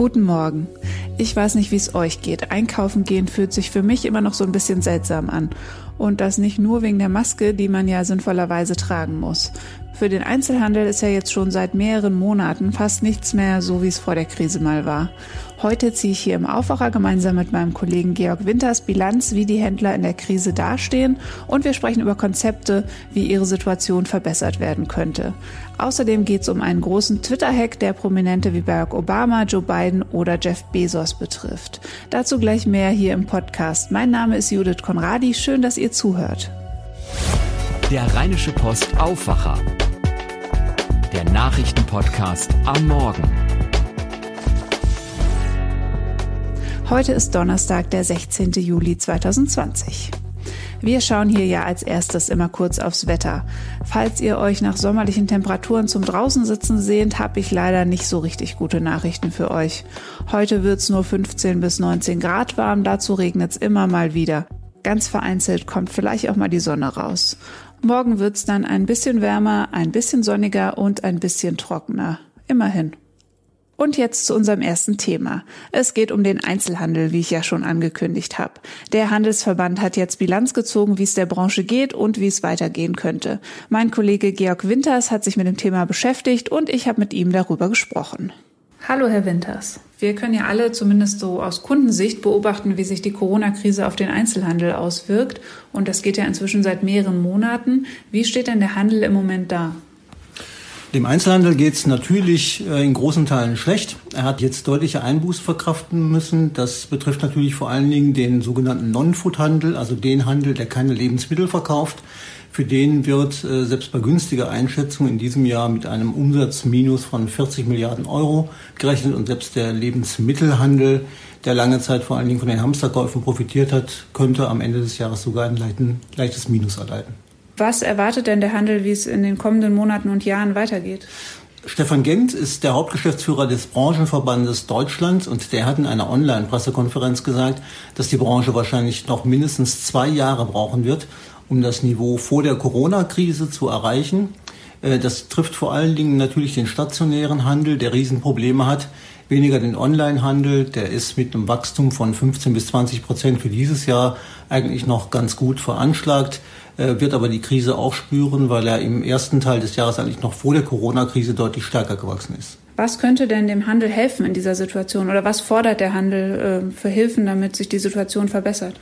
Guten Morgen. Ich weiß nicht, wie es euch geht. Einkaufen gehen fühlt sich für mich immer noch so ein bisschen seltsam an. Und das nicht nur wegen der Maske, die man ja sinnvollerweise tragen muss. Für den Einzelhandel ist ja jetzt schon seit mehreren Monaten fast nichts mehr so, wie es vor der Krise mal war. Heute ziehe ich hier im Aufwacher gemeinsam mit meinem Kollegen Georg Winters Bilanz, wie die Händler in der Krise dastehen und wir sprechen über Konzepte, wie ihre Situation verbessert werden könnte. Außerdem geht es um einen großen Twitter-Hack, der Prominente wie Barack Obama, Joe Biden oder Jeff Bezos betrifft. Dazu gleich mehr hier im Podcast. Mein Name ist Judith Konradi. Schön, dass ihr zuhört. Der Rheinische Post Aufwacher. Der Nachrichtenpodcast am Morgen. Heute ist Donnerstag, der 16. Juli 2020. Wir schauen hier ja als erstes immer kurz aufs Wetter. Falls ihr euch nach sommerlichen Temperaturen zum draußen sitzen sehnt, habe ich leider nicht so richtig gute Nachrichten für euch. Heute wird's nur 15 bis 19 Grad warm, dazu regnet's immer mal wieder. Ganz vereinzelt kommt vielleicht auch mal die Sonne raus. Morgen wird's dann ein bisschen wärmer, ein bisschen sonniger und ein bisschen trockener. Immerhin. Und jetzt zu unserem ersten Thema. Es geht um den Einzelhandel, wie ich ja schon angekündigt habe. Der Handelsverband hat jetzt Bilanz gezogen, wie es der Branche geht und wie es weitergehen könnte. Mein Kollege Georg Winters hat sich mit dem Thema beschäftigt und ich habe mit ihm darüber gesprochen. Hallo, Herr Winters. Wir können ja alle zumindest so aus Kundensicht beobachten, wie sich die Corona-Krise auf den Einzelhandel auswirkt. Und das geht ja inzwischen seit mehreren Monaten. Wie steht denn der Handel im Moment da? Dem Einzelhandel geht es natürlich äh, in großen Teilen schlecht. Er hat jetzt deutliche Einbußen verkraften müssen. Das betrifft natürlich vor allen Dingen den sogenannten Non-Food-Handel, also den Handel, der keine Lebensmittel verkauft. Für den wird äh, selbst bei günstiger Einschätzung in diesem Jahr mit einem Umsatzminus von 40 Milliarden Euro gerechnet und selbst der Lebensmittelhandel, der lange Zeit vor allen Dingen von den Hamsterkäufen profitiert hat, könnte am Ende des Jahres sogar ein leichtes Minus erleiden. Was erwartet denn der Handel, wie es in den kommenden Monaten und Jahren weitergeht? Stefan Gent ist der Hauptgeschäftsführer des Branchenverbandes Deutschland und der hat in einer Online-Pressekonferenz gesagt, dass die Branche wahrscheinlich noch mindestens zwei Jahre brauchen wird, um das Niveau vor der Corona-Krise zu erreichen. Äh, das trifft vor allen Dingen natürlich den stationären Handel, der Riesenprobleme hat, weniger den Online-Handel, der ist mit einem Wachstum von 15 bis 20 Prozent für dieses Jahr eigentlich noch ganz gut veranschlagt. Äh, wird aber die Krise auch spüren, weil er im ersten Teil des Jahres eigentlich noch vor der Corona-Krise deutlich stärker gewachsen ist. Was könnte denn dem Handel helfen in dieser Situation oder was fordert der Handel äh, für Hilfen, damit sich die Situation verbessert?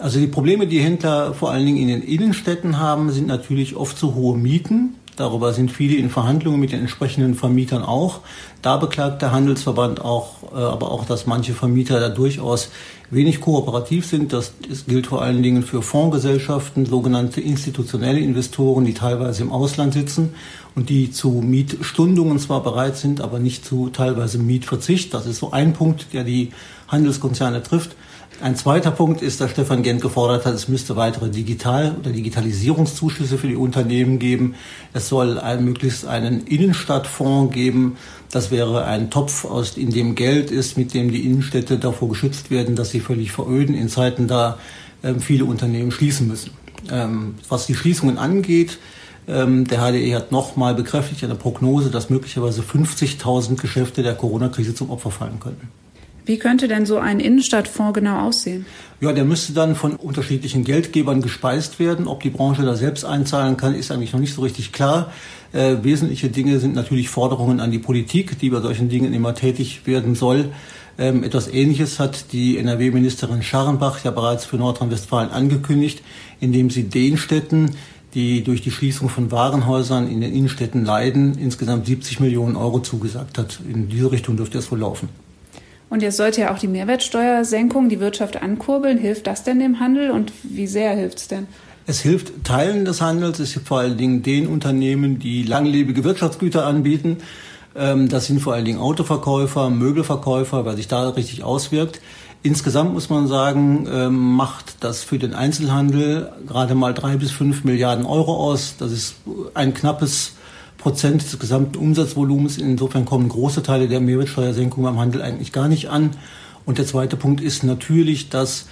Also die Probleme, die Händler vor allen Dingen in den Innenstädten haben, sind natürlich oft zu hohe Mieten. Darüber sind viele in Verhandlungen mit den entsprechenden Vermietern auch. Da beklagt der Handelsverband auch, äh, aber auch, dass manche Vermieter da durchaus wenig kooperativ sind. Das, das gilt vor allen Dingen für Fondsgesellschaften, sogenannte institutionelle Investoren, die teilweise im Ausland sitzen und die zu Mietstundungen zwar bereit sind, aber nicht zu teilweise Mietverzicht. Das ist so ein Punkt, der die Handelskonzerne trifft. Ein zweiter Punkt ist, dass Stefan Gent gefordert hat, es müsste weitere Digital- oder Digitalisierungszuschüsse für die Unternehmen geben. Es soll ein, möglichst einen Innenstadtfonds geben. Das wäre ein Topf, aus, in dem Geld ist, mit dem die Innenstädte davor geschützt werden, dass sie völlig veröden in Zeiten, da ähm, viele Unternehmen schließen müssen. Ähm, was die Schließungen angeht, ähm, der HDE hat nochmal bekräftigt eine Prognose, dass möglicherweise 50.000 Geschäfte der Corona-Krise zum Opfer fallen könnten. Wie könnte denn so ein Innenstadtfonds genau aussehen? Ja, der müsste dann von unterschiedlichen Geldgebern gespeist werden. Ob die Branche da selbst einzahlen kann, ist eigentlich noch nicht so richtig klar. Äh, wesentliche Dinge sind natürlich Forderungen an die Politik, die bei solchen Dingen immer tätig werden soll. Ähm, etwas Ähnliches hat die NRW-Ministerin Scharrenbach ja bereits für Nordrhein-Westfalen angekündigt, indem sie den Städten, die durch die Schließung von Warenhäusern in den Innenstädten leiden, insgesamt 70 Millionen Euro zugesagt hat. In diese Richtung dürfte es wohl laufen. Und jetzt sollte ja auch die Mehrwertsteuersenkung die Wirtschaft ankurbeln. Hilft das denn dem Handel und wie sehr hilft es denn? Es hilft Teilen des Handels, es hilft vor allen Dingen den Unternehmen, die langlebige Wirtschaftsgüter anbieten. Ähm, das sind vor allen Dingen Autoverkäufer, Möbelverkäufer, weil sich da richtig auswirkt. Insgesamt muss man sagen, ähm, macht das für den Einzelhandel gerade mal drei bis fünf Milliarden Euro aus. Das ist ein knappes Prozent des gesamten Umsatzvolumens. Insofern kommen große Teile der Mehrwertsteuersenkung beim Handel eigentlich gar nicht an. Und der zweite Punkt ist natürlich, dass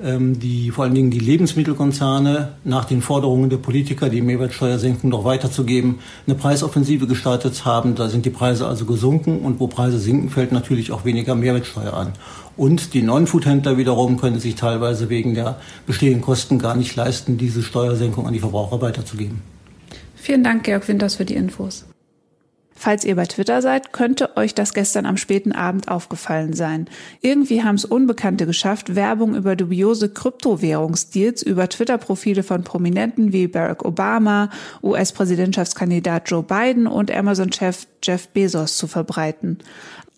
ähm, die vor allen Dingen die Lebensmittelkonzerne nach den Forderungen der Politiker, die Mehrwertsteuersenkung noch weiterzugeben, eine Preisoffensive gestartet haben. Da sind die Preise also gesunken und wo Preise sinken, fällt natürlich auch weniger Mehrwertsteuer an. Und die Non-Food-Händler wiederum können sich teilweise wegen der bestehenden Kosten gar nicht leisten, diese Steuersenkung an die Verbraucher weiterzugeben. Vielen Dank, Georg Winters, für die Infos. Falls ihr bei Twitter seid, könnte euch das gestern am späten Abend aufgefallen sein. Irgendwie haben es Unbekannte geschafft, Werbung über dubiose Kryptowährungsdeals über Twitter-Profile von Prominenten wie Barack Obama, US-Präsidentschaftskandidat Joe Biden und Amazon-Chef Jeff Bezos zu verbreiten.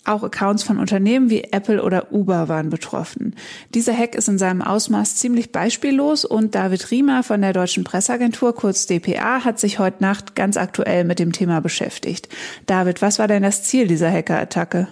Auch Accounts von Unternehmen wie Apple oder Uber waren betroffen. Dieser Hack ist in seinem Ausmaß ziemlich beispiellos und David Riemer von der Deutschen Presseagentur, kurz DPA, hat sich heute Nacht ganz aktuell mit dem Thema beschäftigt. David, was war denn das Ziel dieser Hackerattacke?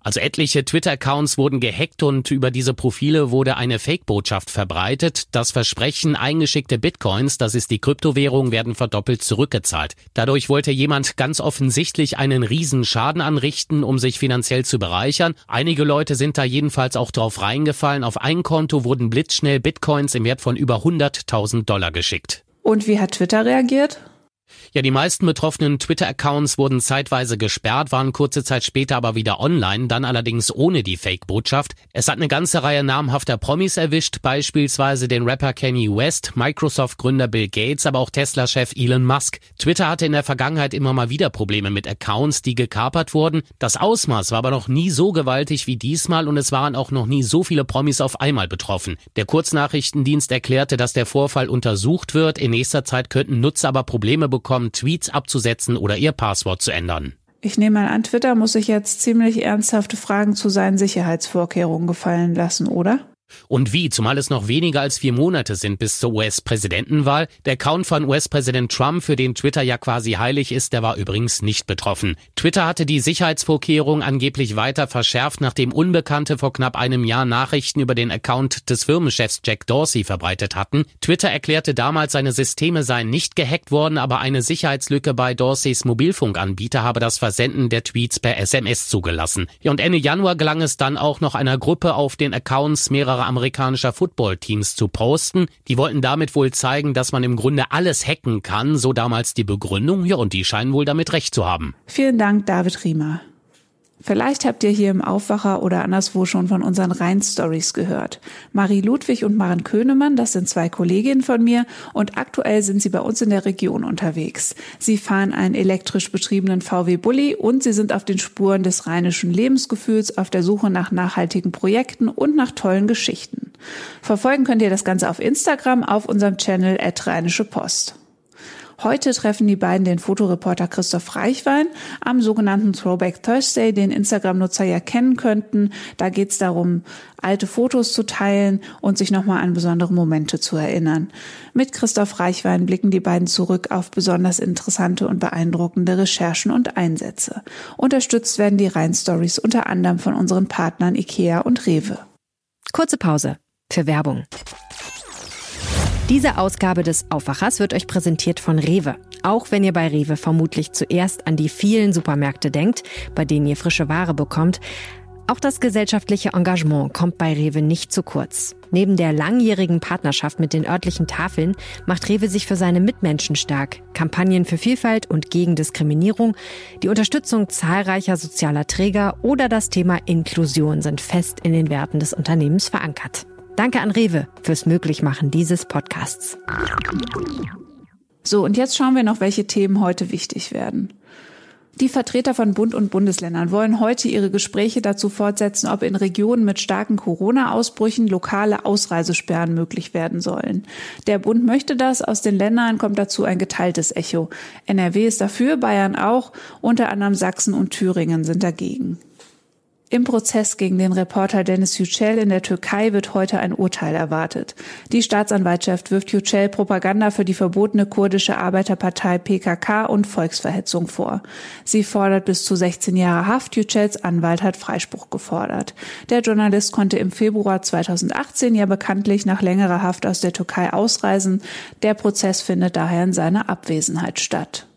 Also etliche Twitter-Accounts wurden gehackt und über diese Profile wurde eine Fake-Botschaft verbreitet. Das Versprechen, eingeschickte Bitcoins, das ist die Kryptowährung, werden verdoppelt zurückgezahlt. Dadurch wollte jemand ganz offensichtlich einen Riesenschaden anrichten, um sich finanziell zu bereichern. Einige Leute sind da jedenfalls auch drauf reingefallen. Auf ein Konto wurden blitzschnell Bitcoins im Wert von über 100.000 Dollar geschickt. Und wie hat Twitter reagiert? Ja, die meisten betroffenen Twitter-Accounts wurden zeitweise gesperrt, waren kurze Zeit später aber wieder online, dann allerdings ohne die Fake-Botschaft. Es hat eine ganze Reihe namhafter Promis erwischt, beispielsweise den Rapper Kanye West, Microsoft-Gründer Bill Gates, aber auch Tesla-Chef Elon Musk. Twitter hatte in der Vergangenheit immer mal wieder Probleme mit Accounts, die gekapert wurden. Das Ausmaß war aber noch nie so gewaltig wie diesmal und es waren auch noch nie so viele Promis auf einmal betroffen. Der Kurznachrichtendienst erklärte, dass der Vorfall untersucht wird. In nächster Zeit könnten Nutzer aber Probleme bekommen, bekommen, Tweets abzusetzen oder ihr Passwort zu ändern. Ich nehme mal an, Twitter muss sich jetzt ziemlich ernsthafte Fragen zu seinen Sicherheitsvorkehrungen gefallen lassen, oder? Und wie, zumal es noch weniger als vier Monate sind bis zur US-Präsidentenwahl. Der Account von US-Präsident Trump, für den Twitter ja quasi heilig ist, der war übrigens nicht betroffen. Twitter hatte die Sicherheitsvorkehrungen angeblich weiter verschärft, nachdem Unbekannte vor knapp einem Jahr Nachrichten über den Account des Firmenchefs Jack Dorsey verbreitet hatten. Twitter erklärte damals, seine Systeme seien nicht gehackt worden, aber eine Sicherheitslücke bei Dorseys Mobilfunkanbieter habe das Versenden der Tweets per SMS zugelassen. Und Ende Januar gelang es dann auch noch einer Gruppe auf den Accounts mehrerer mehrerer amerikanischer Footballteams zu posten. Die wollten damit wohl zeigen, dass man im Grunde alles hacken kann, so damals die Begründung. Ja, und die scheinen wohl damit recht zu haben. Vielen Dank, David Riemer. Vielleicht habt ihr hier im Aufwacher oder anderswo schon von unseren Rhein-Stories gehört. Marie Ludwig und Maren Könemann, das sind zwei Kolleginnen von mir und aktuell sind sie bei uns in der Region unterwegs. Sie fahren einen elektrisch betriebenen VW Bulli und sie sind auf den Spuren des rheinischen Lebensgefühls auf der Suche nach nachhaltigen Projekten und nach tollen Geschichten. Verfolgen könnt ihr das Ganze auf Instagram auf unserem Channel at Rheinische Post. Heute treffen die beiden den Fotoreporter Christoph Reichwein am sogenannten Throwback Thursday, den Instagram-Nutzer ja kennen könnten. Da geht es darum, alte Fotos zu teilen und sich nochmal an besondere Momente zu erinnern. Mit Christoph Reichwein blicken die beiden zurück auf besonders interessante und beeindruckende Recherchen und Einsätze. Unterstützt werden die Rhein-Stories unter anderem von unseren Partnern IKEA und Rewe. Kurze Pause für Werbung. Diese Ausgabe des Aufwachers wird euch präsentiert von Rewe. Auch wenn ihr bei Rewe vermutlich zuerst an die vielen Supermärkte denkt, bei denen ihr frische Ware bekommt, auch das gesellschaftliche Engagement kommt bei Rewe nicht zu kurz. Neben der langjährigen Partnerschaft mit den örtlichen Tafeln macht Rewe sich für seine Mitmenschen stark. Kampagnen für Vielfalt und gegen Diskriminierung, die Unterstützung zahlreicher sozialer Träger oder das Thema Inklusion sind fest in den Werten des Unternehmens verankert. Danke an Rewe fürs Möglichmachen dieses Podcasts. So, und jetzt schauen wir noch, welche Themen heute wichtig werden. Die Vertreter von Bund und Bundesländern wollen heute ihre Gespräche dazu fortsetzen, ob in Regionen mit starken Corona-Ausbrüchen lokale Ausreisesperren möglich werden sollen. Der Bund möchte das, aus den Ländern kommt dazu ein geteiltes Echo. NRW ist dafür, Bayern auch, unter anderem Sachsen und Thüringen sind dagegen. Im Prozess gegen den Reporter Dennis Yücel in der Türkei wird heute ein Urteil erwartet. Die Staatsanwaltschaft wirft Yücel Propaganda für die verbotene kurdische Arbeiterpartei PKK und Volksverhetzung vor. Sie fordert bis zu 16 Jahre Haft. Yücels Anwalt hat Freispruch gefordert. Der Journalist konnte im Februar 2018 ja bekanntlich nach längerer Haft aus der Türkei ausreisen. Der Prozess findet daher in seiner Abwesenheit statt.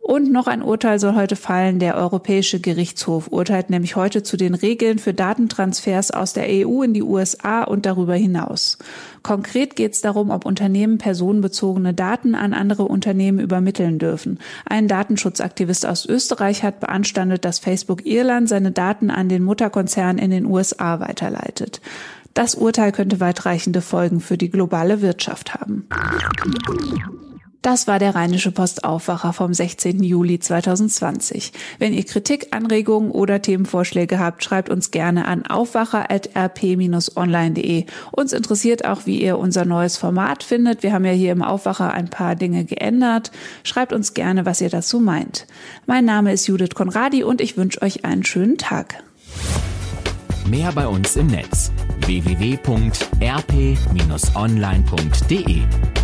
Und noch ein Urteil soll heute fallen. Der Europäische Gerichtshof urteilt nämlich heute zu den Regeln für Datentransfers aus der EU in die USA und darüber hinaus. Konkret geht es darum, ob Unternehmen personenbezogene Daten an andere Unternehmen übermitteln dürfen. Ein Datenschutzaktivist aus Österreich hat beanstandet, dass Facebook Irland seine Daten an den Mutterkonzern in den USA weiterleitet. Das Urteil könnte weitreichende Folgen für die globale Wirtschaft haben. Das war der Rheinische Post Aufwacher vom 16. Juli 2020. Wenn ihr Kritik, Anregungen oder Themenvorschläge habt, schreibt uns gerne an aufwacher.rp-online.de. Uns interessiert auch, wie ihr unser neues Format findet. Wir haben ja hier im Aufwacher ein paar Dinge geändert. Schreibt uns gerne, was ihr dazu meint. Mein Name ist Judith Konradi und ich wünsche euch einen schönen Tag. Mehr bei uns im Netz www.rp-online.de